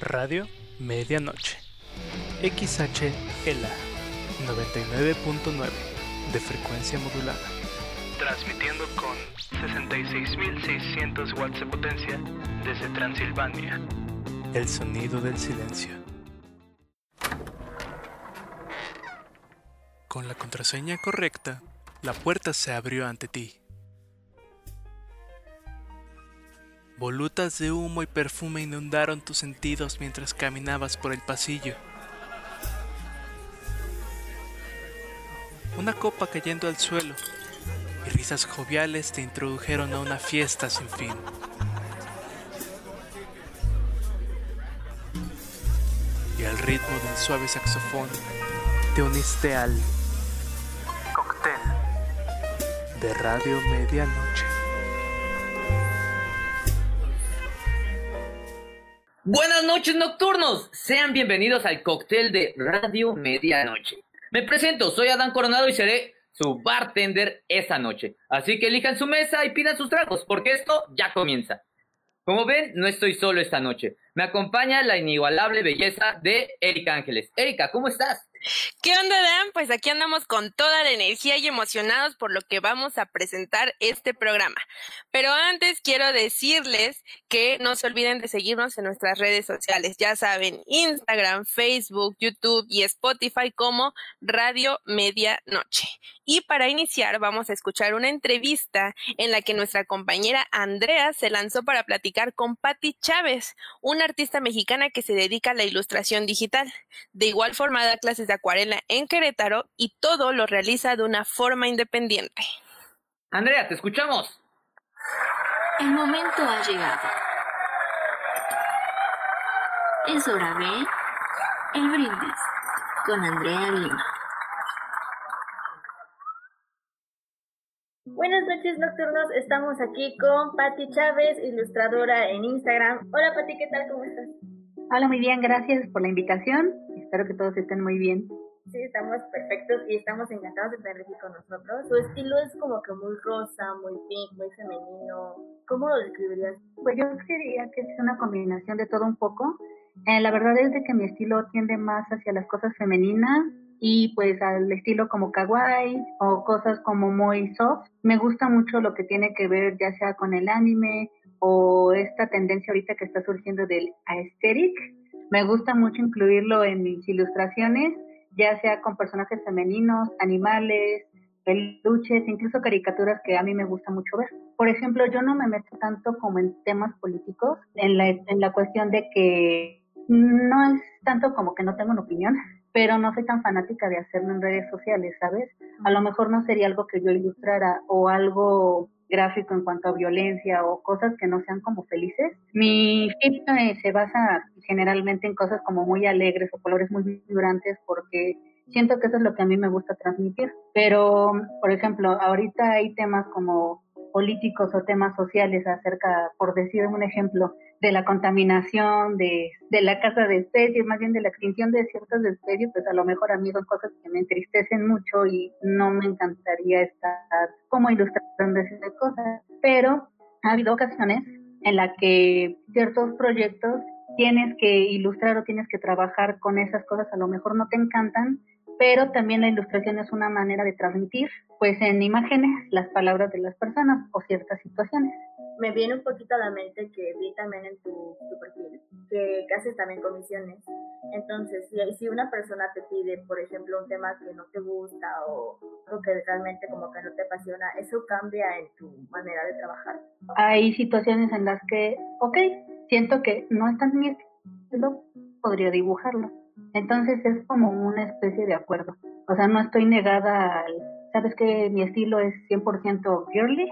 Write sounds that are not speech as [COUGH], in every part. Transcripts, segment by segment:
Radio Medianoche. XHLA 99.9 de frecuencia modulada. Transmitiendo con 66.600 watts de potencia desde Transilvania. El sonido del silencio. Con la contraseña correcta, la puerta se abrió ante ti. Volutas de humo y perfume inundaron tus sentidos mientras caminabas por el pasillo. Una copa cayendo al suelo y risas joviales te introdujeron a una fiesta sin fin. Y al ritmo del suave saxofón te uniste al cóctel de Radio Medianoche. Buenas noches nocturnos, sean bienvenidos al cóctel de Radio Medianoche. Me presento, soy Adán Coronado y seré su bartender esta noche. Así que elijan su mesa y pidan sus tragos, porque esto ya comienza. Como ven, no estoy solo esta noche. Me acompaña la inigualable belleza de Erika Ángeles. Erika, ¿cómo estás? ¿Qué onda, Dan? Pues aquí andamos con toda la energía y emocionados por lo que vamos a presentar este programa. Pero antes quiero decirles que no se olviden de seguirnos en nuestras redes sociales. Ya saben, Instagram, Facebook, YouTube y Spotify como Radio Medianoche. Y para iniciar vamos a escuchar una entrevista en la que nuestra compañera Andrea se lanzó para platicar con Patti Chávez, una artista mexicana que se dedica a la ilustración digital. De igual forma da clases de acuarela en Querétaro y todo lo realiza de una forma independiente. Andrea, te escuchamos. El momento ha llegado. Es hora de El Brindis con Andrea Lima. Buenas noches nocturnos, estamos aquí con Patti Chávez, ilustradora en Instagram. Hola Patti, ¿qué tal? ¿Cómo estás? Hola, muy bien, gracias por la invitación. Espero que todos estén muy bien. Sí, estamos perfectos y estamos encantados de tener aquí con nosotros. Su estilo es como que muy rosa, muy pink, muy femenino. ¿Cómo lo describirías? Pues yo diría que es una combinación de todo un poco. Eh, la verdad es de que mi estilo tiende más hacia las cosas femeninas y pues al estilo como kawaii o cosas como muy soft. Me gusta mucho lo que tiene que ver ya sea con el anime o esta tendencia ahorita que está surgiendo del aesthetic. Me gusta mucho incluirlo en mis ilustraciones, ya sea con personajes femeninos, animales, peluches, incluso caricaturas que a mí me gusta mucho ver. Por ejemplo, yo no me meto tanto como en temas políticos, en la, en la cuestión de que no es tanto como que no tengo una opinión, pero no soy tan fanática de hacerlo en redes sociales, ¿sabes? A lo mejor no sería algo que yo ilustrara o algo gráfico en cuanto a violencia o cosas que no sean como felices. Mi feed eh, se basa generalmente en cosas como muy alegres o colores muy vibrantes porque siento que eso es lo que a mí me gusta transmitir. Pero, por ejemplo, ahorita hay temas como políticos o temas sociales acerca, por decir un ejemplo, de la contaminación, de, de la caza de especies, más bien de la extinción de ciertas especies, pues a lo mejor a mí son cosas que me entristecen mucho y no me encantaría estar como ilustrando ese cosas. Pero ha habido ocasiones en las que ciertos proyectos tienes que ilustrar o tienes que trabajar con esas cosas, a lo mejor no te encantan, pero también la ilustración es una manera de transmitir, pues en imágenes, las palabras de las personas o ciertas situaciones. Me viene un poquito a la mente que vi también en tu, perfil, que, haces también comisiones. Entonces, si, si una persona te pide, por ejemplo, un tema que no te gusta o algo que realmente como que no te apasiona, ¿eso cambia en tu manera de trabajar? Hay situaciones en las que, ok, siento que no es tan mi estilo, podría dibujarlo entonces es como una especie de acuerdo. O sea, no estoy negada al, sabes que mi estilo es 100% girly,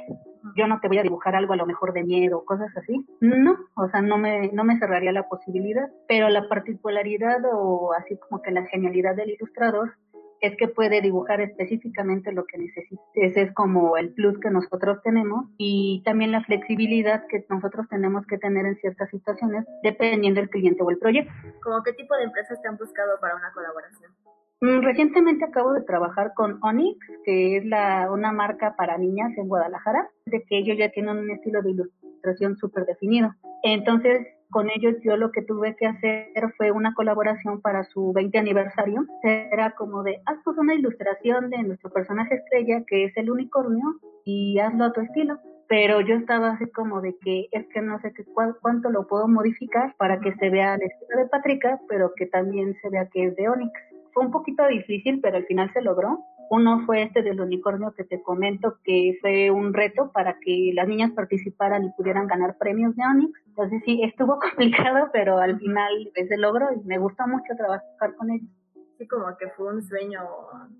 yo no te voy a dibujar algo a lo mejor de miedo, cosas así. No, o sea, no me, no me cerraría la posibilidad, pero la particularidad o así como que la genialidad del ilustrador es que puede dibujar específicamente lo que necesites. Ese es como el plus que nosotros tenemos y también la flexibilidad que nosotros tenemos que tener en ciertas situaciones dependiendo del cliente o el proyecto. ¿Cómo qué tipo de empresas te han buscado para una colaboración? Mm, recientemente acabo de trabajar con Onyx, que es la, una marca para niñas en Guadalajara, de que ellos ya tienen un estilo de ilustración súper definido. Entonces, con ellos yo lo que tuve que hacer fue una colaboración para su 20 aniversario. Era como de, haz pues una ilustración de nuestro personaje estrella, que es el unicornio, y hazlo a tu estilo. Pero yo estaba así como de que es que no sé qué, cuánto lo puedo modificar para que se vea el estilo de Patrica, pero que también se vea que es de Onyx. Fue un poquito difícil, pero al final se logró. Uno fue este del unicornio que te comento que fue un reto para que las niñas participaran y pudieran ganar premios de Onyx. Entonces sí, estuvo [LAUGHS] complicado, pero al final se logró y me gustó mucho trabajar con ellos. Sí, como que fue un sueño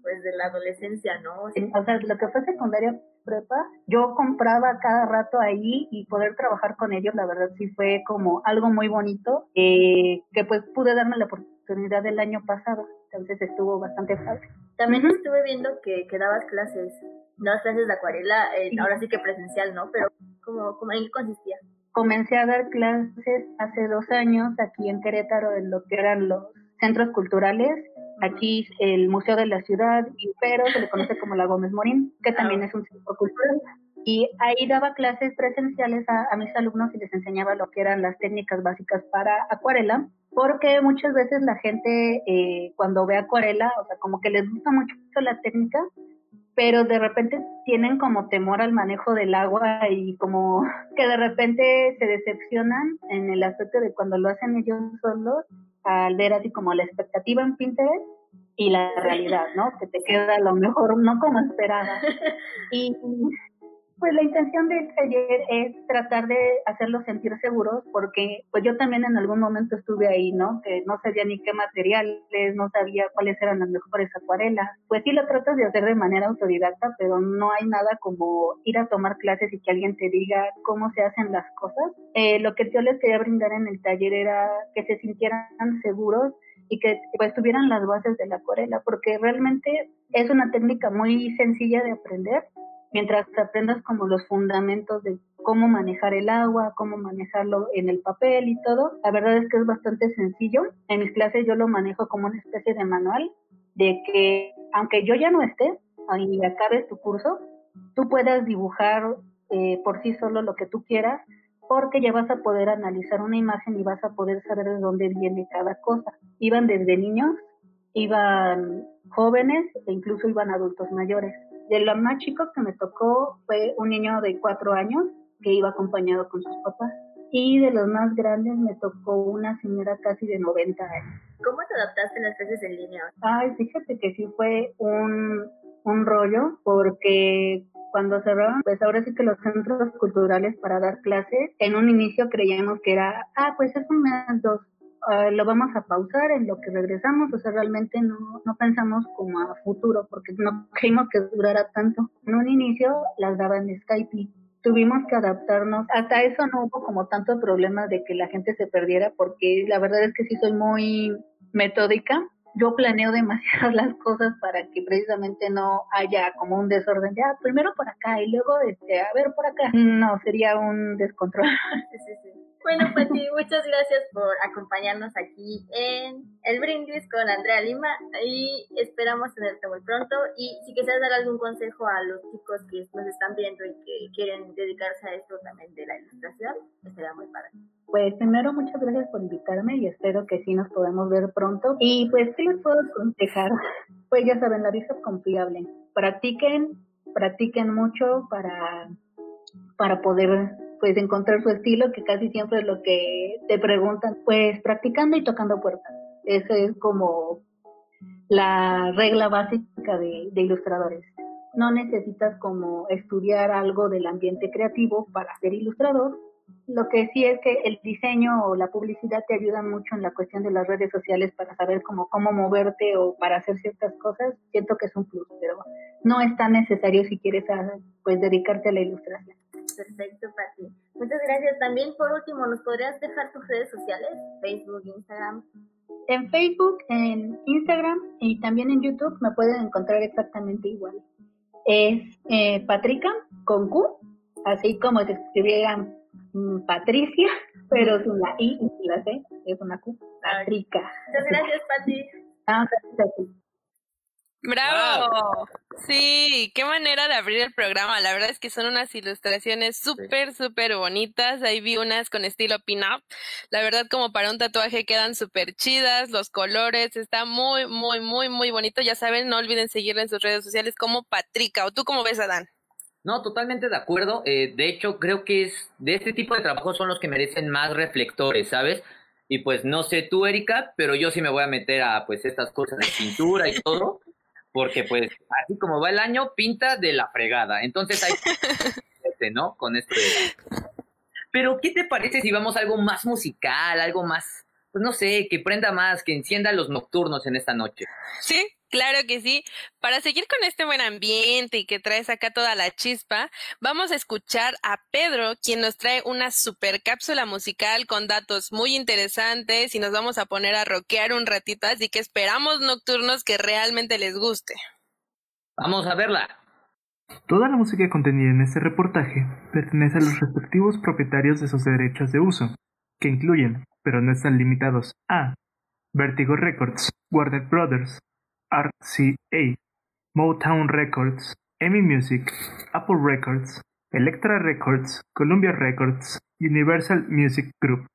pues de la adolescencia, ¿no? o sea, lo que fue secundaria prepa, yo compraba cada rato ahí y poder trabajar con ellos, la verdad sí fue como algo muy bonito, eh, que pues pude darme la oportunidad el año pasado, entonces estuvo bastante fácil. También estuve viendo que, que dabas clases, dabas clases de acuarela, eh, ahora sí que presencial, ¿no? Pero ¿cómo, cómo, ¿en qué consistía? Comencé a dar clases hace dos años aquí en Querétaro en lo que eran los centros culturales. Aquí el Museo de la Ciudad, pero se le conoce como la Gómez Morín, que también es un centro cultural. Y ahí daba clases presenciales a, mis alumnos y les enseñaba lo que eran las técnicas básicas para acuarela porque muchas veces la gente eh, cuando ve acuarela, o sea, como que les gusta mucho la técnica, pero de repente tienen como temor al manejo del agua y como [LAUGHS] que de repente se decepcionan en el aspecto de cuando lo hacen ellos solos, al ver así como la expectativa en Pinterest y la realidad, ¿no? Que te queda a lo mejor no como esperada. [LAUGHS] Y pues la intención del taller es tratar de hacerlos sentir seguros porque pues yo también en algún momento estuve ahí, ¿no? Que no sabía ni qué materiales, no sabía cuáles eran las mejores acuarelas. Pues sí lo tratas de hacer de manera autodidacta, pero no hay nada como ir a tomar clases y que alguien te diga cómo se hacen las cosas. Eh, lo que yo les quería brindar en el taller era que se sintieran seguros y que pues tuvieran las bases de la acuarela, porque realmente es una técnica muy sencilla de aprender mientras aprendas como los fundamentos de cómo manejar el agua, cómo manejarlo en el papel y todo, la verdad es que es bastante sencillo. En mis clases yo lo manejo como una especie de manual de que aunque yo ya no esté y acabes tu curso, tú puedas dibujar eh, por sí solo lo que tú quieras porque ya vas a poder analizar una imagen y vas a poder saber de dónde viene cada cosa. Iban desde niños, iban jóvenes e incluso iban adultos mayores. De los más chicos que me tocó fue un niño de cuatro años que iba acompañado con sus papás. Y de los más grandes me tocó una señora casi de 90 años. ¿Cómo te adaptaste en las clases en línea? Ay, fíjate que sí fue un, un rollo porque cuando cerraron, pues ahora sí que los centros culturales para dar clases, en un inicio creíamos que era, ah, pues es un mes, dos, Ah, lo vamos a pausar en lo que regresamos, o sea, realmente no, no pensamos como a futuro, porque no creímos que durara tanto. En un inicio las daba en Skype tuvimos que adaptarnos. Hasta eso no hubo como tanto problema de que la gente se perdiera, porque la verdad es que sí soy muy metódica. Yo planeo [LAUGHS] demasiadas las cosas para que precisamente no haya como un desorden de, ah, primero por acá y luego, este, a ver por acá. No, sería un descontrol. [LAUGHS] Sí, sí, sí. Bueno, Pati, muchas gracias por acompañarnos aquí en el brindis con Andrea Lima y esperamos tenerte muy pronto. Y si quisieras dar algún consejo a los chicos que nos están viendo y que quieren dedicarse a esto también de la ilustración, estaría muy padre. Pues primero, muchas gracias por invitarme y espero que sí nos podamos ver pronto. Y pues, ¿qué les puedo aconsejar? [LAUGHS] Pues ya saben, la vista es confiable. Practiquen, practiquen mucho para, para poder pues encontrar su estilo, que casi siempre es lo que te preguntan, pues practicando y tocando puertas. Esa es como la regla básica de, de ilustradores. No necesitas como estudiar algo del ambiente creativo para ser ilustrador. Lo que sí es que el diseño o la publicidad te ayudan mucho en la cuestión de las redes sociales para saber cómo, cómo moverte o para hacer ciertas cosas. Siento que es un plus, pero no es tan necesario si quieres ah, pues dedicarte a la ilustración. Perfecto, Pati. Muchas gracias. También, por último, ¿nos podrías dejar tus redes sociales? Facebook, Instagram. En Facebook, en Instagram y también en YouTube me pueden encontrar exactamente igual. Es eh, Patrica con Q, así como se escribieran Patricia, [LAUGHS] pero es una I y la C, es una Q. Patrica. Muchas gracias, Pati. ¡Bravo! Sí, qué manera de abrir el programa. La verdad es que son unas ilustraciones súper, súper bonitas. Ahí vi unas con estilo pin-up. La verdad, como para un tatuaje quedan súper chidas. Los colores, está muy, muy, muy, muy bonito. Ya saben, no olviden seguirla en sus redes sociales como Patrica. ¿O tú cómo ves, Adán? No, totalmente de acuerdo. Eh, de hecho, creo que es de este tipo de trabajos son los que merecen más reflectores, ¿sabes? Y pues no sé tú, Erika, pero yo sí me voy a meter a pues estas cosas de pintura y todo, porque pues así como va el año, pinta de la fregada. Entonces hay este, [LAUGHS] ¿no? Con este. Pero ¿qué te parece si vamos a algo más musical, algo más, pues no sé, que prenda más, que encienda los nocturnos en esta noche? Sí, Claro que sí. Para seguir con este buen ambiente y que traes acá toda la chispa, vamos a escuchar a Pedro, quien nos trae una super cápsula musical con datos muy interesantes y nos vamos a poner a rockear un ratito, así que esperamos nocturnos que realmente les guste. Vamos a verla. Toda la música contenida en este reportaje pertenece a los respectivos propietarios de sus derechos de uso, que incluyen, pero no están limitados a Vertigo Records, Warner Brothers, RCA, Motown Records, EMI Music, Apple Records, Elektra Records, Columbia Records, Universal Music Group.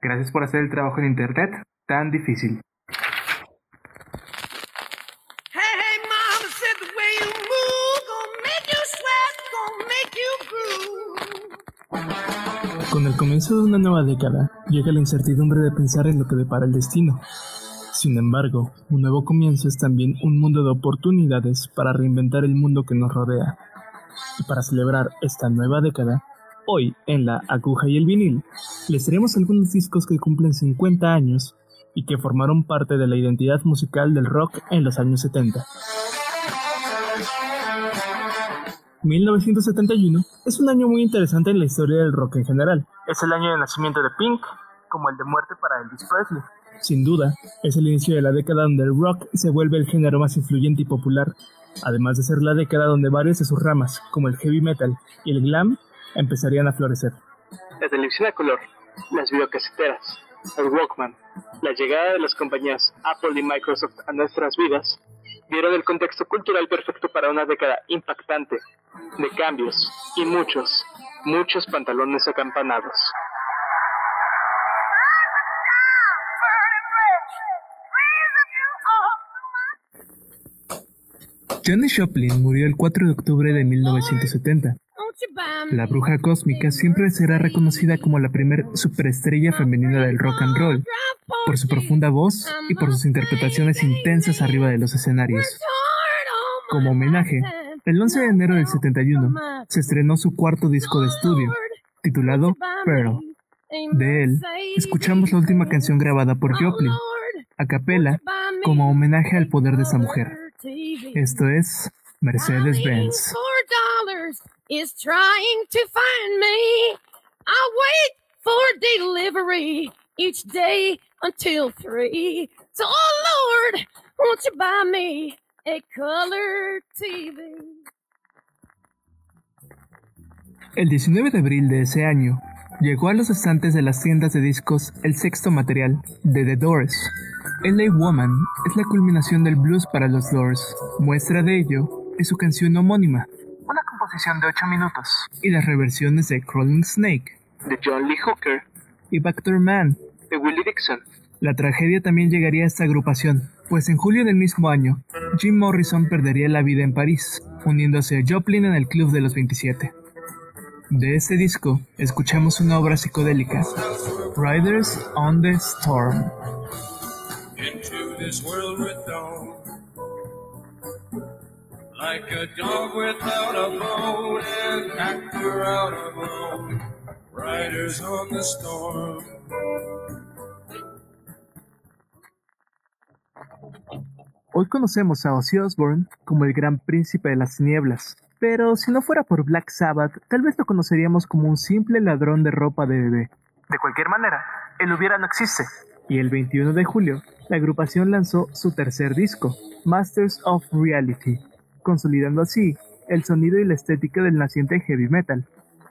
Gracias por hacer el trabajo en Internet tan difícil. Con el comienzo de una nueva década, llega la incertidumbre de pensar en lo que depara el destino. Sin embargo, un nuevo comienzo es también un mundo de oportunidades para reinventar el mundo que nos rodea. Y para celebrar esta nueva década, hoy en La Aguja y el Vinil, les traemos algunos discos que cumplen 50 años y que formaron parte de la identidad musical del rock en los años 70. 1971 es un año muy interesante en la historia del rock en general. Es el año de nacimiento de Pink, como el de muerte para Elvis Presley. Sin duda, es el inicio de la década donde el rock se vuelve el género más influyente y popular, además de ser la década donde varias de sus ramas, como el heavy metal y el glam, empezarían a florecer. La televisión a color, las videocaseteras, el Walkman, la llegada de las compañías Apple y Microsoft a nuestras vidas, dieron el contexto cultural perfecto para una década impactante, de cambios y muchos, muchos pantalones acampanados. Johnny Joplin murió el 4 de octubre de 1970. La bruja cósmica siempre será reconocida como la primer superestrella femenina del rock and roll, por su profunda voz y por sus interpretaciones intensas arriba de los escenarios. Como homenaje, el 11 de enero del 71 se estrenó su cuarto disco de estudio, titulado Pearl. De él, escuchamos la última canción grabada por Joplin, a capella, como homenaje al poder de esa mujer. Esto es Mercedes-Benz. is trying to find me. I wait for delivery each day until three. So, oh Lord, won't you buy me a color TV? El 19 de abril de ese año, llegó a los estantes de las tiendas de discos el sexto material de The Doors. LA Woman es la culminación del blues para los Doors. Muestra de ello es su canción homónima, una composición de 8 minutos, y las reversiones de Crawling Snake, de John Lee Hooker, y Bactor Man, de Willie Dixon. La tragedia también llegaría a esta agrupación, pues en julio del mismo año, Jim Morrison perdería la vida en París, uniéndose a Joplin en el Club de los 27. De este disco, escuchamos una obra psicodélica, Riders on the Storm. Into this world like a dog without a bone, actor out alone, riders on the storm. Hoy conocemos a Ozzy Osbourne como el gran príncipe de las nieblas, pero si no fuera por Black Sabbath, tal vez lo conoceríamos como un simple ladrón de ropa de bebé. De cualquier manera, el hubiera no existe. Y el 21 de julio, la agrupación lanzó su tercer disco, Masters of Reality, consolidando así el sonido y la estética del naciente heavy metal.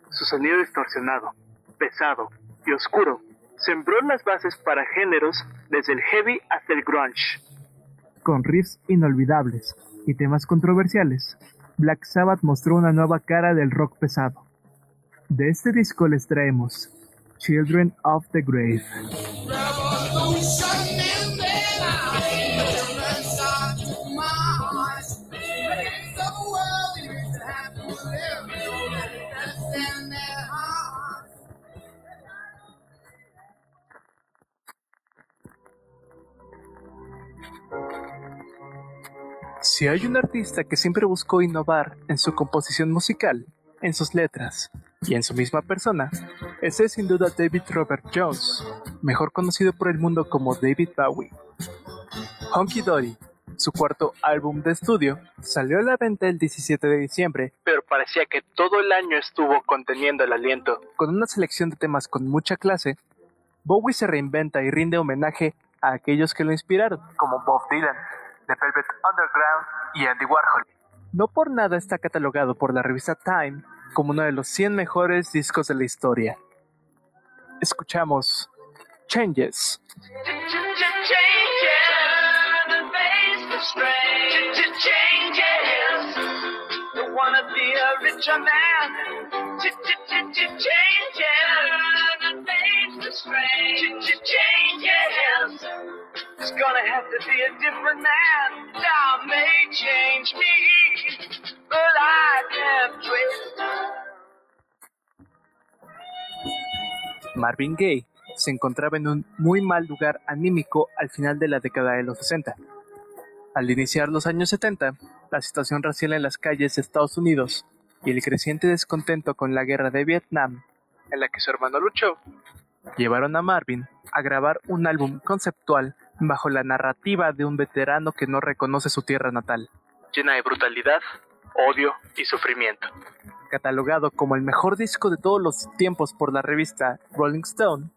Su sonido distorsionado, pesado y oscuro sembró las bases para géneros desde el heavy hasta el grunge. Con riffs inolvidables, y temas controversiales, Black Sabbath mostró una nueva cara del rock pesado. De este disco les traemos Children of the Grave. Si hay un artista que siempre buscó innovar en su composición musical, en sus letras y en su misma persona, ese es sin duda David Robert Jones, mejor conocido por el mundo como David Bowie. Honky Dory, su cuarto álbum de estudio, salió a la venta el 17 de diciembre, pero parecía que todo el año estuvo conteniendo el aliento. Con una selección de temas con mucha clase, Bowie se reinventa y rinde homenaje a aquellos que lo inspiraron, como Bob Dylan, The Velvet Underground y Andy Warhol. No por nada está catalogado por la revista Time como uno de los 100 mejores discos de la historia. Escuchamos Changes. It's gonna have to be a different man. May change me, but I Marvin Gaye se encontraba en un muy mal lugar anímico al final de la década de los 60. Al iniciar los años 70, la situación racial en las calles de Estados Unidos y el creciente descontento con la guerra de Vietnam, en la que su hermano luchó, llevaron a Marvin a grabar un álbum conceptual bajo la narrativa de un veterano que no reconoce su tierra natal, llena de brutalidad, odio y sufrimiento. Catalogado como el mejor disco de todos los tiempos por la revista Rolling Stone,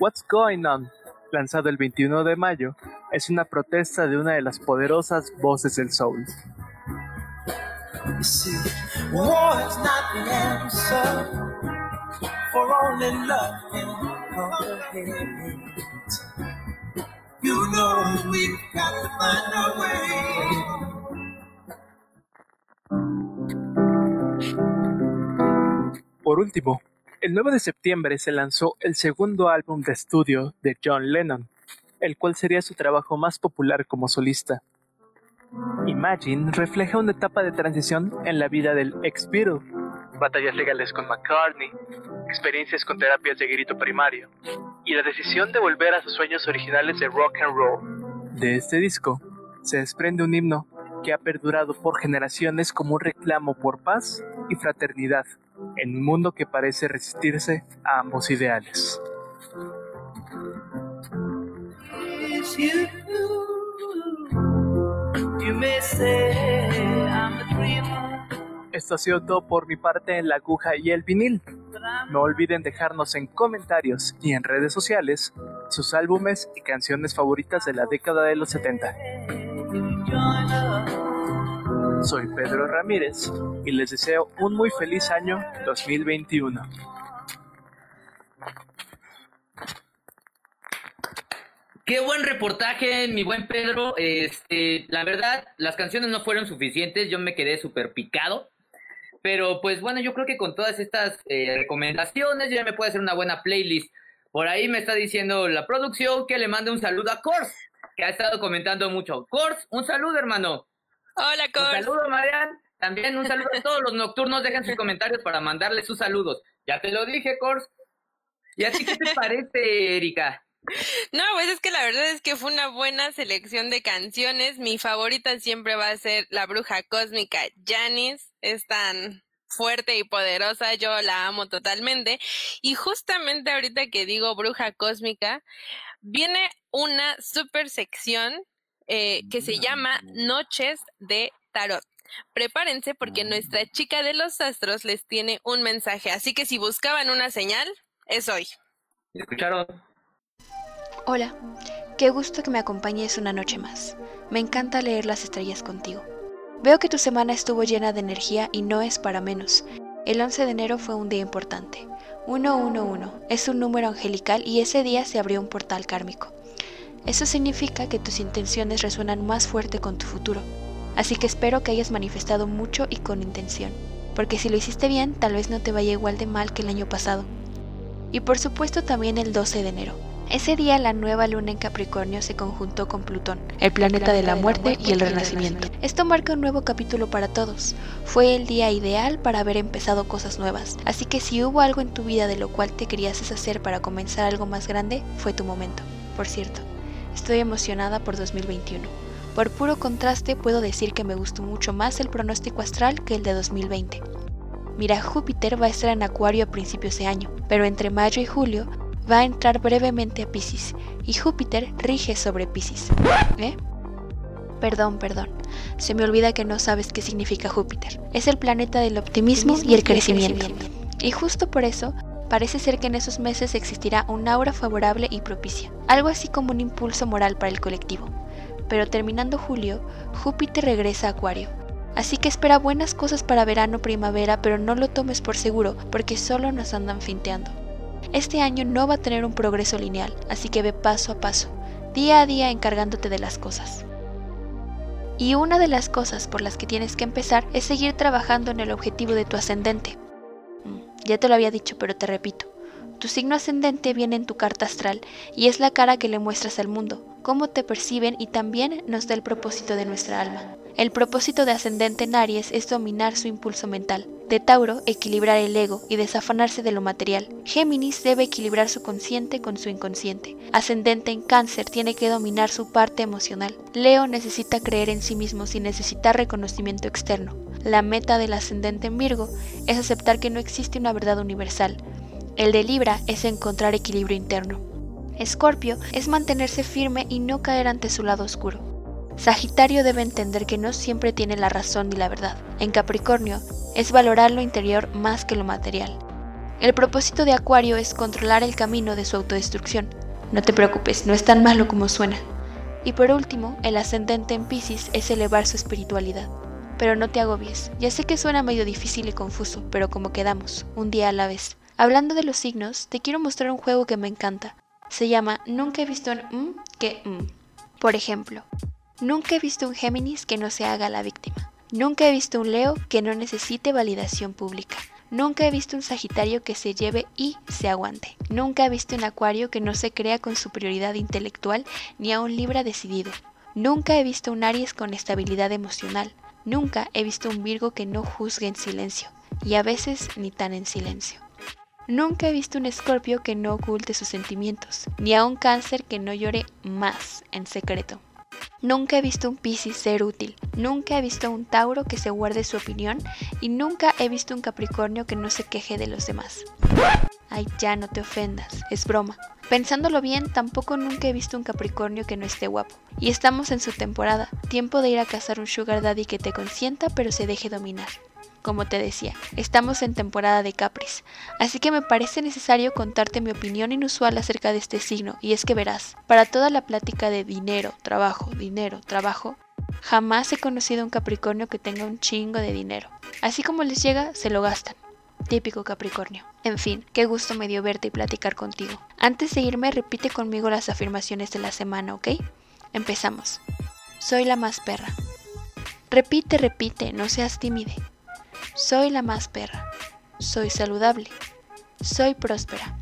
What's Going On, lanzado el 21 de mayo, es una protesta de una de las poderosas voces del soul. Por último, el 9 de septiembre se lanzó el segundo álbum de estudio de John Lennon, el cual sería su trabajo más popular como solista. Imagine refleja una etapa de transición en la vida del ex Beatle, batallas legales con McCartney, experiencias con terapias de grito primario y la decisión de volver a sus sueños originales de rock and roll. De este disco se desprende un himno que ha perdurado por generaciones como un reclamo por paz y fraternidad en un mundo que parece resistirse a ambos ideales. Esto ha sido todo por mi parte en la aguja y el vinil. No olviden dejarnos en comentarios y en redes sociales sus álbumes y canciones favoritas de la década de los 70. Soy Pedro Ramírez y les deseo un muy feliz año 2021. Qué buen reportaje, mi buen Pedro. Este, la verdad, las canciones no fueron suficientes, yo me quedé súper picado. Pero pues bueno, yo creo que con todas estas eh, recomendaciones ya me puede hacer una buena playlist. Por ahí me está diciendo la producción que le mande un saludo a Kors, que ha estado comentando mucho. Kors, un saludo, hermano. Hola, Kors. Un saludo, Marian. También un saludo a todos los nocturnos. Dejen sus comentarios para mandarles sus saludos. Ya te lo dije, Kors. ¿Y a ti qué te [LAUGHS] parece, Erika? No, pues es que la verdad es que fue una buena selección de canciones. Mi favorita siempre va a ser La Bruja Cósmica Janis. Es tan fuerte y poderosa, yo la amo totalmente. Y justamente ahorita que digo Bruja Cósmica, viene una super sección eh, que se llama Noches de Tarot. Prepárense porque nuestra chica de los astros les tiene un mensaje, así que si buscaban una señal, es hoy. ¿Escucharon? Hola, qué gusto que me acompañes una noche más. Me encanta leer las estrellas contigo. Veo que tu semana estuvo llena de energía y no es para menos. El 11 de enero fue un día importante. 111 es un número angelical y ese día se abrió un portal kármico. Eso significa que tus intenciones resuenan más fuerte con tu futuro. Así que espero que hayas manifestado mucho y con intención, porque si lo hiciste bien, tal vez no te vaya igual de mal que el año pasado. Y por supuesto también el 12 de enero. Ese día la nueva luna en Capricornio se conjuntó con Plutón, el planeta de la muerte y el renacimiento. Esto marca un nuevo capítulo para todos. Fue el día ideal para haber empezado cosas nuevas, así que si hubo algo en tu vida de lo cual te querías deshacer para comenzar algo más grande, fue tu momento. Por cierto, estoy emocionada por 2021. Por puro contraste puedo decir que me gustó mucho más el pronóstico astral que el de 2020. Mira, Júpiter va a estar en Acuario a principios de año, pero entre mayo y julio va a entrar brevemente a Pisces y Júpiter rige sobre Pisces. ¿Eh? Perdón, perdón. Se me olvida que no sabes qué significa Júpiter. Es el planeta del optimismo y el crecimiento. Y justo por eso, parece ser que en esos meses existirá un aura favorable y propicia, algo así como un impulso moral para el colectivo. Pero terminando julio, Júpiter regresa a Acuario. Así que espera buenas cosas para verano-primavera, pero no lo tomes por seguro, porque solo nos andan finteando. Este año no va a tener un progreso lineal, así que ve paso a paso, día a día encargándote de las cosas. Y una de las cosas por las que tienes que empezar es seguir trabajando en el objetivo de tu ascendente. Mm, ya te lo había dicho, pero te repito. Tu signo ascendente viene en tu carta astral y es la cara que le muestras al mundo, cómo te perciben y también nos da el propósito de nuestra alma. El propósito de ascendente en Aries es dominar su impulso mental. De Tauro, equilibrar el ego y desafanarse de lo material. Géminis debe equilibrar su consciente con su inconsciente. Ascendente en Cáncer tiene que dominar su parte emocional. Leo necesita creer en sí mismo sin necesitar reconocimiento externo. La meta del ascendente en Virgo es aceptar que no existe una verdad universal. El de Libra es encontrar equilibrio interno. Escorpio es mantenerse firme y no caer ante su lado oscuro. Sagitario debe entender que no siempre tiene la razón ni la verdad. En Capricornio es valorar lo interior más que lo material. El propósito de Acuario es controlar el camino de su autodestrucción. No te preocupes, no es tan malo como suena. Y por último, el ascendente en Pisces es elevar su espiritualidad. Pero no te agobies, ya sé que suena medio difícil y confuso, pero como quedamos, un día a la vez. Hablando de los signos, te quiero mostrar un juego que me encanta. Se llama Nunca he visto un mm que mm. Por ejemplo, Nunca he visto un Géminis que no se haga la víctima. Nunca he visto un Leo que no necesite validación pública. Nunca he visto un Sagitario que se lleve y se aguante. Nunca he visto un Acuario que no se crea con superioridad intelectual ni a un Libra decidido. Nunca he visto un Aries con estabilidad emocional. Nunca he visto un Virgo que no juzgue en silencio. Y a veces ni tan en silencio. Nunca he visto un Escorpio que no oculte sus sentimientos, ni a un Cáncer que no llore más en secreto. Nunca he visto un Piscis ser útil, nunca he visto un Tauro que se guarde su opinión y nunca he visto un Capricornio que no se queje de los demás. Ay, ya no te ofendas, es broma. Pensándolo bien, tampoco nunca he visto un Capricornio que no esté guapo. Y estamos en su temporada, tiempo de ir a cazar un Sugar Daddy que te consienta pero se deje dominar como te decía, estamos en temporada de Capris, así que me parece necesario contarte mi opinión inusual acerca de este signo, y es que verás, para toda la plática de dinero, trabajo, dinero, trabajo, jamás he conocido un Capricornio que tenga un chingo de dinero. Así como les llega, se lo gastan. Típico Capricornio. En fin, qué gusto me dio verte y platicar contigo. Antes de irme, repite conmigo las afirmaciones de la semana, ¿ok? Empezamos. Soy la más perra. Repite, repite, no seas tímide. Soy la más perra. Soy saludable. Soy próspera.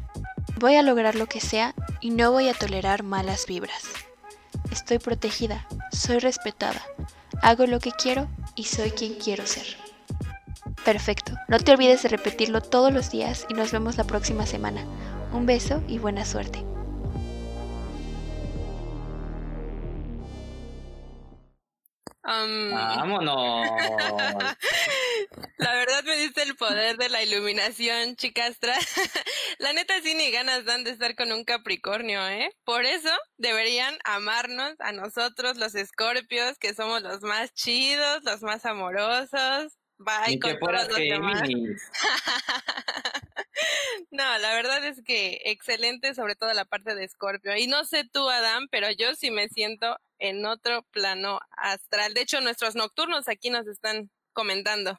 Voy a lograr lo que sea y no voy a tolerar malas vibras. Estoy protegida. Soy respetada. Hago lo que quiero y soy quien quiero ser. Perfecto. No te olvides de repetirlo todos los días y nos vemos la próxima semana. Un beso y buena suerte. Vámonos. [LAUGHS] La verdad me diste el poder de la iluminación, chicastra. [LAUGHS] La neta sí ni ganas dan de estar con un Capricornio, ¿eh? Por eso deberían amarnos a nosotros los Escorpios, que somos los más chidos, los más amorosos. Bye con todos los demás. [LAUGHS] No, la verdad es que excelente, sobre todo la parte de Escorpio. Y no sé tú, Adam, pero yo sí me siento en otro plano astral. De hecho, nuestros nocturnos aquí nos están comentando.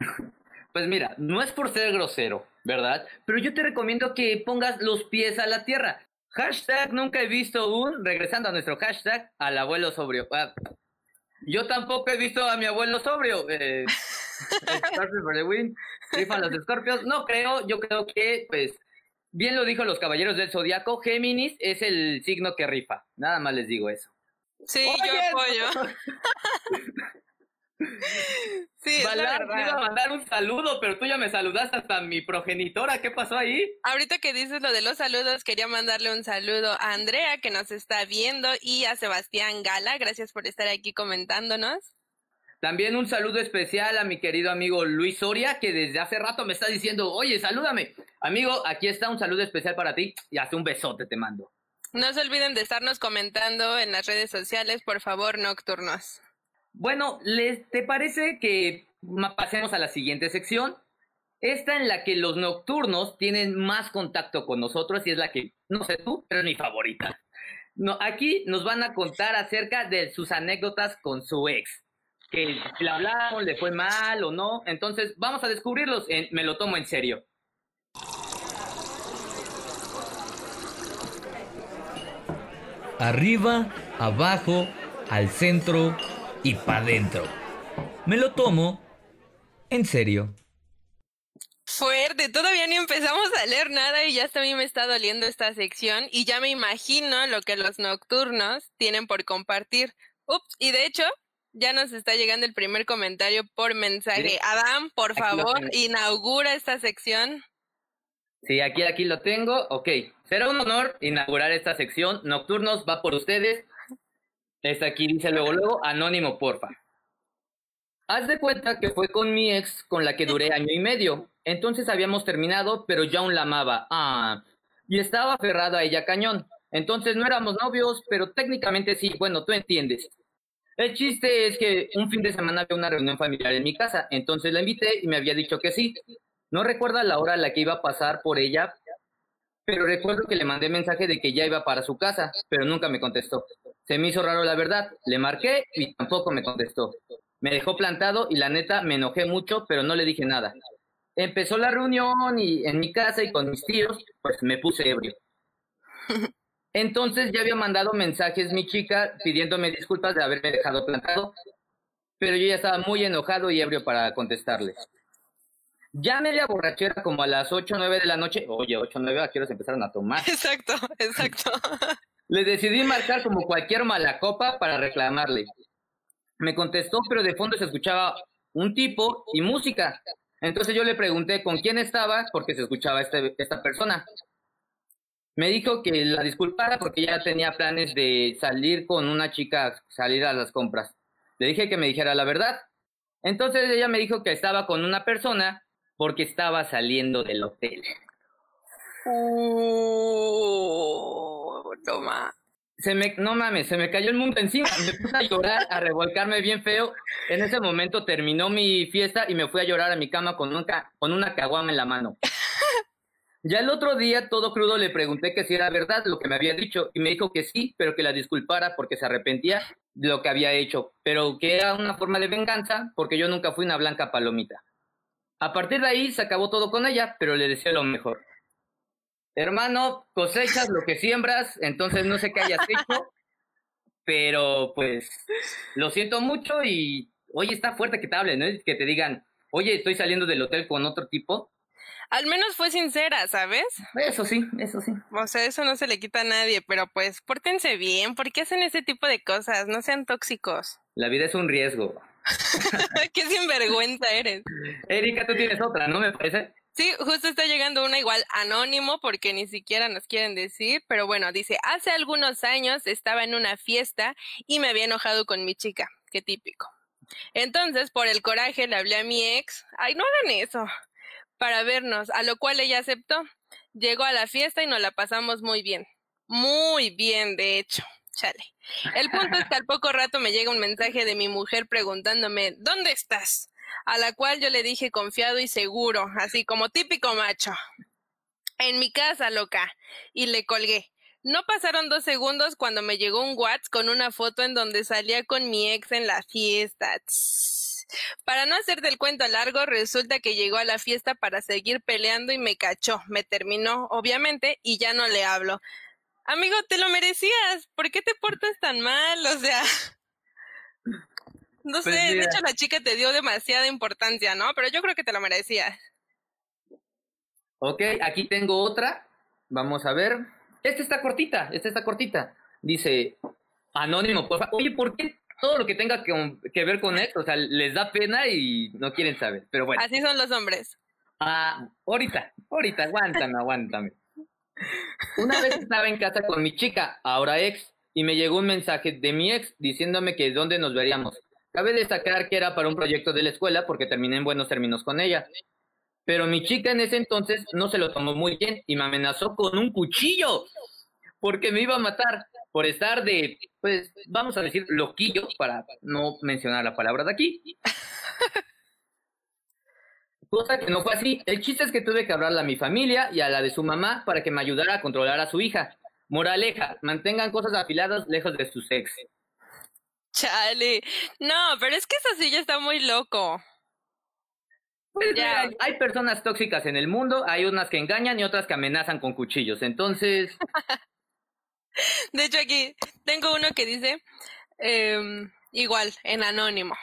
[LAUGHS] Pues mira, no es por ser grosero, ¿verdad? Pero yo te recomiendo que pongas los pies a la tierra. Hashtag nunca he visto un, regresando a nuestro hashtag, al abuelo sobrio. Ah, Yo tampoco he visto a mi abuelo sobrio. Eh, [LAUGHS] for the win. Los escorpios. No creo, yo creo que, pues, bien lo dijo los caballeros del zodiaco, Géminis es el signo que rifa. Nada más les digo eso. Sí, yo apoyo. [LAUGHS] Sí, Valar, iba a mandar un saludo, pero tú ya me saludaste hasta mi progenitora. ¿Qué pasó ahí? Ahorita que dices lo de los saludos, quería mandarle un saludo a Andrea, que nos está viendo, y a Sebastián Gala. Gracias por estar aquí comentándonos. También un saludo especial a mi querido amigo Luis Soria, que desde hace rato me está diciendo, oye, salúdame. Amigo, aquí está un saludo especial para ti y hace un besote te mando. No se olviden de estarnos comentando en las redes sociales, por favor, nocturnos. Bueno, ¿les te parece que pasemos a la siguiente sección? Esta en la que los nocturnos tienen más contacto con nosotros y es la que, no sé tú, pero es mi favorita. No, aquí nos van a contar acerca de sus anécdotas con su ex. Que le hablaron, le fue mal o no. Entonces, vamos a descubrirlos. Me lo tomo en serio. Arriba, abajo, al centro, y pa' dentro. Me lo tomo en serio. Fuerte, todavía ni empezamos a leer nada y ya hasta a mí me está doliendo esta sección y ya me imagino lo que los nocturnos tienen por compartir. Ups, y de hecho, ya nos está llegando el primer comentario por mensaje. Adam, por favor, inaugura esta sección. Sí, aquí, aquí lo tengo. Ok, será un honor inaugurar esta sección. Nocturnos va por ustedes. Esta aquí dice luego, luego, anónimo, porfa. Haz de cuenta que fue con mi ex con la que duré año y medio. Entonces habíamos terminado, pero ya aún la amaba. Ah, y estaba aferrado a ella cañón. Entonces no éramos novios, pero técnicamente sí. Bueno, tú entiendes. El chiste es que un fin de semana había una reunión familiar en mi casa. Entonces la invité y me había dicho que sí. No recuerda la hora a la que iba a pasar por ella, pero recuerdo que le mandé mensaje de que ya iba para su casa, pero nunca me contestó. Se me hizo raro la verdad, le marqué y tampoco me contestó. Me dejó plantado y la neta me enojé mucho, pero no le dije nada. Empezó la reunión y en mi casa y con mis tíos, pues me puse ebrio. [LAUGHS] Entonces ya había mandado mensajes mi chica pidiéndome disculpas de haberme dejado plantado, pero yo ya estaba muy enojado y ebrio para contestarle. Ya media borrachera como a las 8 o 9 de la noche, oye, 8 o 9 aquí se empezaron a tomar. [LAUGHS] Exacto, exacto. Le decidí marcar como cualquier mala copa para reclamarle. Me contestó, pero de fondo se escuchaba un tipo y música. Entonces yo le pregunté con quién estaba porque se escuchaba este, esta persona. Me dijo que la disculpara porque ya tenía planes de salir con una chica, salir a las compras. Le dije que me dijera la verdad. Entonces ella me dijo que estaba con una persona porque estaba saliendo del hotel. Uh, no Se me, no mames, se me cayó el mundo encima. Me puse a llorar, a revolcarme bien feo. En ese momento terminó mi fiesta y me fui a llorar a mi cama con, con una caguama en la mano. Ya el otro día, todo crudo, le pregunté que si era verdad lo que me había dicho y me dijo que sí, pero que la disculpara porque se arrepentía de lo que había hecho, pero que era una forma de venganza porque yo nunca fui una blanca palomita. A partir de ahí se acabó todo con ella, pero le decía lo mejor. Hermano, cosechas lo que siembras, entonces no sé qué hayas hecho, pero pues lo siento mucho y oye, está fuerte que te hablen, ¿no? Que te digan, oye, estoy saliendo del hotel con otro tipo. Al menos fue sincera, ¿sabes? Eso sí, eso sí. O sea, eso no se le quita a nadie, pero pues pórtense bien, ¿por qué hacen ese tipo de cosas? No sean tóxicos. La vida es un riesgo. [LAUGHS] Qué sinvergüenza eres. Erika, tú tienes otra, ¿no me parece? Sí, justo está llegando una igual anónimo porque ni siquiera nos quieren decir, pero bueno, dice, hace algunos años estaba en una fiesta y me había enojado con mi chica, qué típico. Entonces, por el coraje, le hablé a mi ex, ay, no hagan eso, para vernos, a lo cual ella aceptó. Llegó a la fiesta y nos la pasamos muy bien, muy bien, de hecho. Chale. El punto es que al poco rato me llega un mensaje de mi mujer preguntándome, ¿dónde estás? A la cual yo le dije confiado y seguro, así como típico macho. En mi casa, loca. Y le colgué. No pasaron dos segundos cuando me llegó un WhatsApp con una foto en donde salía con mi ex en la fiesta. Para no hacer del cuento largo, resulta que llegó a la fiesta para seguir peleando y me cachó, me terminó, obviamente, y ya no le hablo. Amigo, te lo merecías. ¿Por qué te portas tan mal? O sea. No sé, Pues de mira. hecho la chica te dio demasiada importancia, ¿no? Pero yo creo que te lo merecías. Ok, aquí tengo otra. Vamos a ver. Esta está cortita, esta está cortita. Dice, anónimo, por favor. Oye, ¿por qué todo lo que tenga que, que ver con esto? O sea, les da pena y no quieren saber. Pero bueno. Así son los hombres. Ah, ahorita, ahorita, aguántame, aguántame. Una vez estaba en casa con mi chica, ahora ex, y me llegó un mensaje de mi ex diciéndome que dónde nos veríamos. Cabe destacar que era para un proyecto de la escuela porque terminé en buenos términos con ella. Pero mi chica en ese entonces no se lo tomó muy bien y me amenazó con un cuchillo porque me iba a matar por estar de, pues, vamos a decir, loquillo para no mencionar la palabra de aquí. Cosa que no fue así. El chiste es que tuve que hablarle a mi familia y a la de su mamá para que me ayudara a controlar a su hija. Moraleja, mantengan cosas afiladas lejos de sus ex. Chale. No, pero es que eso sí ya está muy loco. Pues, Ya. mira, hay personas tóxicas en el mundo, hay unas que engañan y otras que amenazan con cuchillos. Entonces, [LAUGHS] De hecho, aquí tengo uno que dice, em, igual, en anónimo.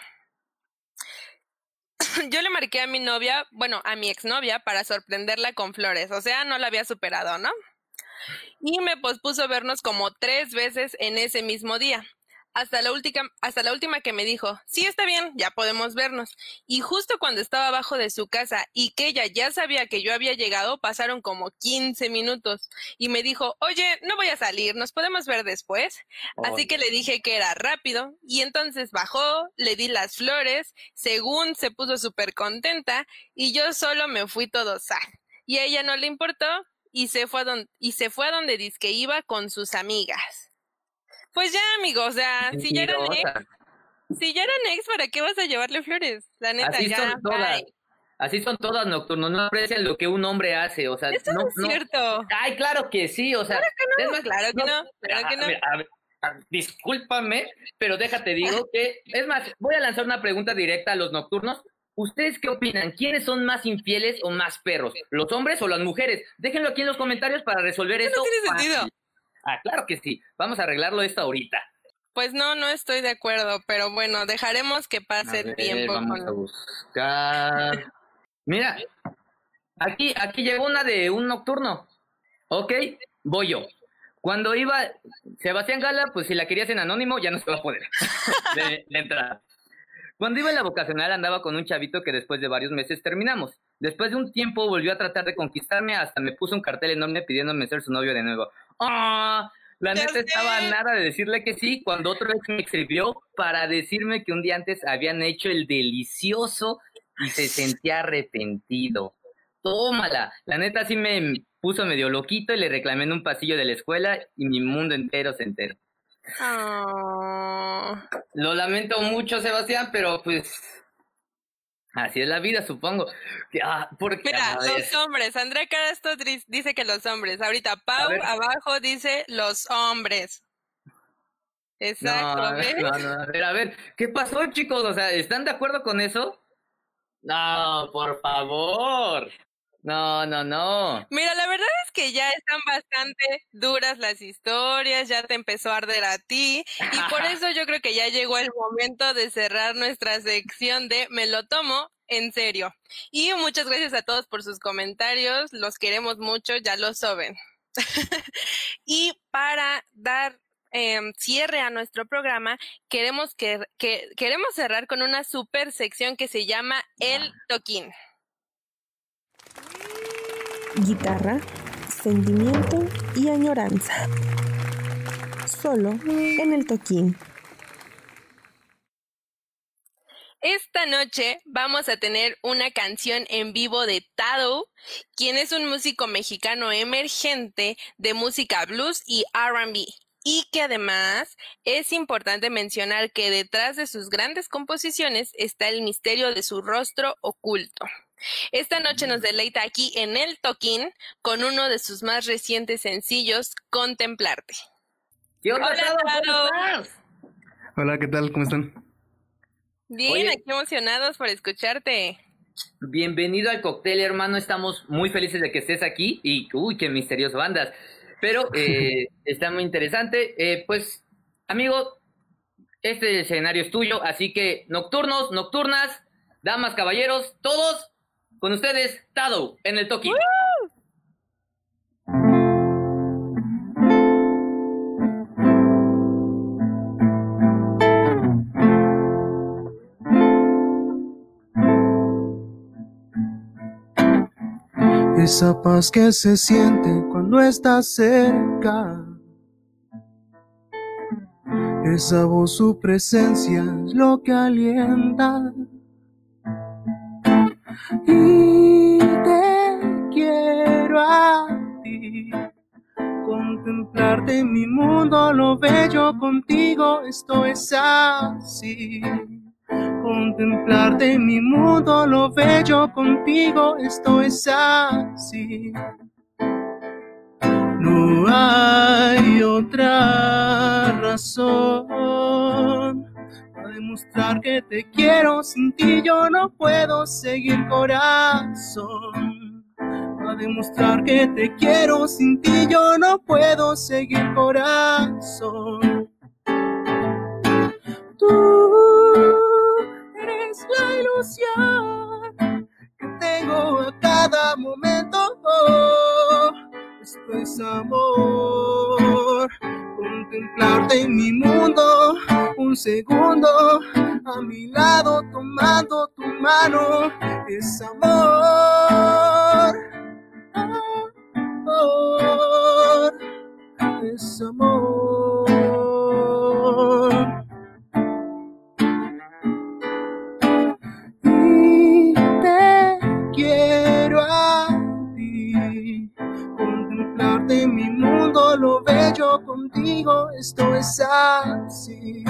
[LAUGHS] Yo le marqué a mi novia, bueno, a mi exnovia, para sorprenderla con flores. O sea, no la había superado, ¿no? Y me pospuso vernos como tres veces en ese mismo día. Hasta la, última, hasta la última que me dijo, sí, está bien, ya podemos vernos. Y justo cuando estaba abajo de su casa y que ella ya sabía que yo había llegado, pasaron como 15 minutos. Y me dijo, oye, no voy a salir, ¿nos podemos ver después? Así que le dije que era rápido. Y entonces bajó, le di las flores, según se puso súper contenta, y yo solo me fui todo sad. Y a ella no le importó y se fue a donde, y se fue a donde dizque iba con sus amigas. Pues ya, amigos, o sea, si ya eran ex, si ya eran ex, ¿para qué vas a llevarle flores? La neta, así ya, son todas. bye. Así son todas nocturnos, no aprecian lo que un hombre hace, o sea, Eso no, no es no- cierto. Ay, claro que sí, o sea, es más, Claro que no, claro que a no. ver, a ver, a- discúlpame, pero déjate digo que, es más, voy a lanzar una pregunta directa a los nocturnos. ¿Ustedes qué opinan? ¿Quiénes son más infieles o más perros? ¿Los hombres o las mujeres? Déjenlo aquí en los comentarios para resolver Eso esto. no tiene sentido. Ah, claro que sí. Vamos a arreglarlo esto ahorita. Pues no, no estoy de acuerdo, pero bueno, dejaremos que pase el tiempo. vamos con- a buscar. Mira, aquí, aquí llegó una de un nocturno. Ok, voy yo. Cuando iba Sebastián Gala, pues si la querías en anónimo, ya no se va a poder. [LAUGHS] de, de entrada. Cuando iba en la vocacional andaba con un chavito que después de varios meses terminamos. Después de un tiempo volvió a tratar de conquistarme, hasta me puso un cartel enorme pidiéndome ser su novio de nuevo. ¡Ah! La neta sé. estaba nada de decirle que sí, cuando otro ex me escribió para decirme que un día antes habían hecho el delicioso y se sentía arrepentido. Tómala. La neta sí me puso medio loquito y le reclamé en un pasillo de la escuela y mi mundo entero se enteró. Ah. Lo lamento mucho, Sebastián, pero pues así es la vida, supongo. Ah, porque, Mira, los hombres. Andrea Carasto dice que los hombres. Ahorita Pau abajo dice los hombres. Exacto, no, ¿ves? ver, no, no, a ver, a ver, ¿qué pasó, chicos? O sea, ¿están de acuerdo con eso? No, por favor. No, no, no. Mira, la verdad es que ya están bastante duras las historias, ya te empezó a arder a ti y por [LAUGHS] eso yo creo que ya llegó el momento de cerrar nuestra sección de Me lo tomo en serio. Y muchas gracias a todos por sus comentarios, los queremos mucho, ya lo saben. [LAUGHS] y para dar em, cierre a nuestro programa, queremos que, que queremos cerrar con una super sección que se llama El Toquín. Guitarra, sentimiento y añoranza. Solo en el toquín. Esta noche vamos a tener una canción en vivo de Tado, quien es un músico mexicano emergente de música blues y RB. Y que además es importante mencionar que detrás de sus grandes composiciones está el misterio de su rostro oculto. Esta noche nos deleita aquí en El Toquín con uno de sus más recientes sencillos, Contemplarte. ¿Qué onda, Hola? ¿Cómo estás? Hola, ¿qué tal? ¿Cómo están? Bien, Oye. aquí emocionados por escucharte. Bienvenido al cóctel, hermano. Estamos muy felices de que estés aquí y, uy, qué misterioso andas. Pero [LAUGHS] eh, está muy interesante. Eh, pues, amigo, este escenario es tuyo, así que nocturnos, nocturnas, damas, caballeros, todos con ustedes, Tado, en el Toki. Esa paz que se siente cuando estás cerca. Esa voz, su presencia es lo que alienta. Y te quiero a ti. Contemplarte mi mundo, lo bello contigo, esto es así. Contemplarte mi mundo, lo bello contigo, esto es así. No hay otra razón demostrar que te quiero. Sin ti yo no puedo seguir corazón. Para demostrar que te quiero. Sin ti yo no puedo seguir corazón. Tú eres la ilusión que tengo a cada momento. Esto es amor. Contemplarte en mi mundo, un segundo a mi lado, tomando tu mano, es amor. Amor, es amor. Bello contigo, esto es así.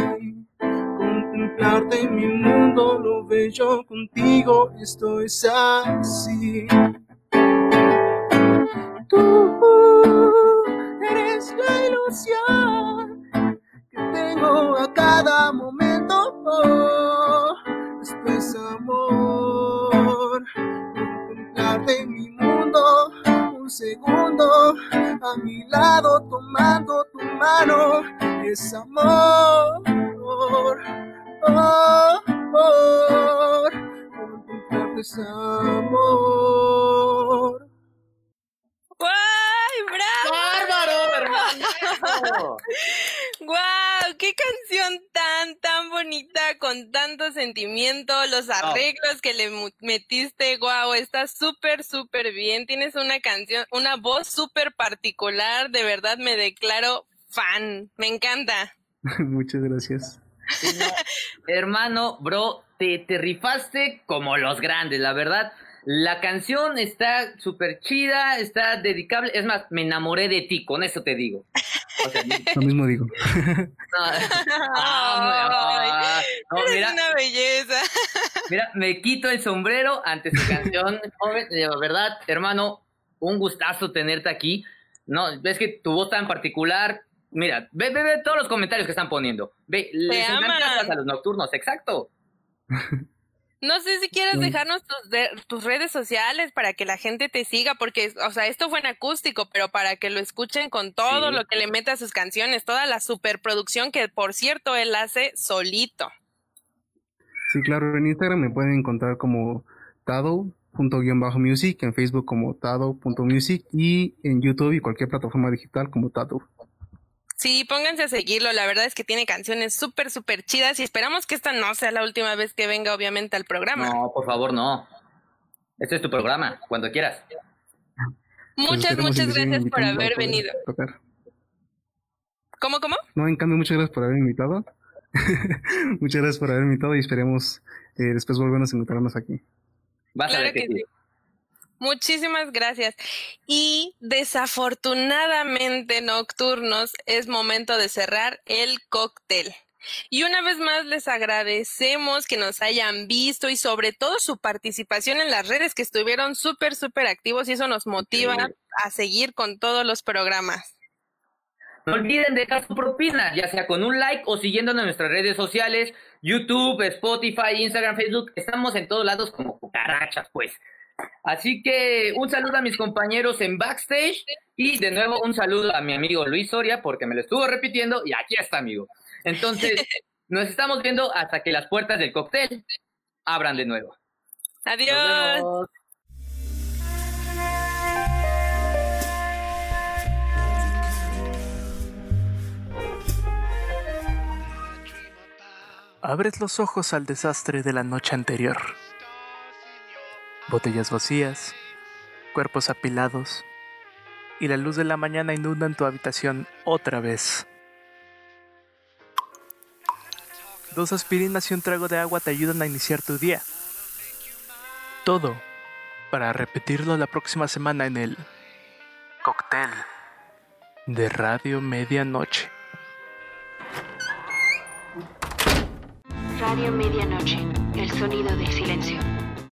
Contemplarte en mi mundo, lo bello contigo, esto es así. Tú eres la ilusión que tengo a cada momento. Oh, esto es amor. Lado, tomando tu mano, es amor. Oh, oh, es amor. Hermano! ¡Guau! ¡Qué canción tan, tan bonita, con tanto sentimiento! Los arreglos que le metiste, guau, está súper, súper bien. Tienes una canción, una voz súper particular, de verdad me declaro fan. Me encanta. [LAUGHS] Muchas gracias. Sí, no, Hermano, bro, te, te rifaste como los grandes, la verdad. La canción está súper chida, está dedicable. Es más, me enamoré de ti, con eso te digo. O sea, [LAUGHS] Lo mismo digo. no, [LAUGHS] ah, no, Eres mira, una belleza. [LAUGHS] mira, me quito el sombrero ante su canción, joven. De verdad, hermano, un gustazo tenerte aquí. No, ves que tu voz tan particular. Mira, ve, ve, ve todos los comentarios que están poniendo. Ve, les encanta aman. a los nocturnos, exacto. No sé si quieres dejarnos tus, de- tus redes sociales para que la gente te siga, porque, o sea, esto fue en acústico, pero para que lo escuchen con todo Sí. lo que le mete a sus canciones, toda la superproducción que, por cierto, él hace solito. Sí, claro, en Instagram me pueden encontrar como tado.music, en Facebook como tado.music y en YouTube y cualquier plataforma digital como tado. Sí, pónganse a seguirlo, la verdad es que tiene canciones súper, súper chidas y esperamos que esta no sea la última vez que venga, obviamente, al programa. No, por favor, no. Este es tu programa, cuando quieras. Pues muchas, muchas gracias por a haber poder venido. tocar. ¿Cómo, cómo? No, en cambio, muchas gracias por haber invitado. [LAUGHS] muchas gracias por haber invitado y esperemos eh, después volvernos a encontrarnos aquí. Vas Claro que sí. Muchísimas gracias. Y desafortunadamente, nocturnos, es momento de cerrar el cóctel. Y una vez más les agradecemos que nos hayan visto y sobre todo su participación en las redes que estuvieron súper, súper activos y eso nos motiva a seguir con todos los programas. No olviden dejar su propina, ya sea con un like o siguiéndonos en nuestras redes sociales, YouTube, Spotify, Instagram, Facebook. Estamos en todos lados como cucarachas, pues. Así que un saludo a mis compañeros en backstage y de nuevo un saludo a mi amigo Luis Soria porque me lo estuvo repitiendo y aquí está, amigo. Entonces, [LAUGHS] Nos estamos viendo hasta que las puertas del cóctel abran de nuevo. Adiós. Abres los ojos al desastre de la noche anterior. Botellas vacías, cuerpos apilados, y la luz de la mañana inunda en tu habitación otra vez. Dos aspirinas y un trago de agua te ayudan a iniciar tu día. Todo para repetirlo la próxima semana en el cóctel de Radio Medianoche. Radio Medianoche, el sonido del silencio.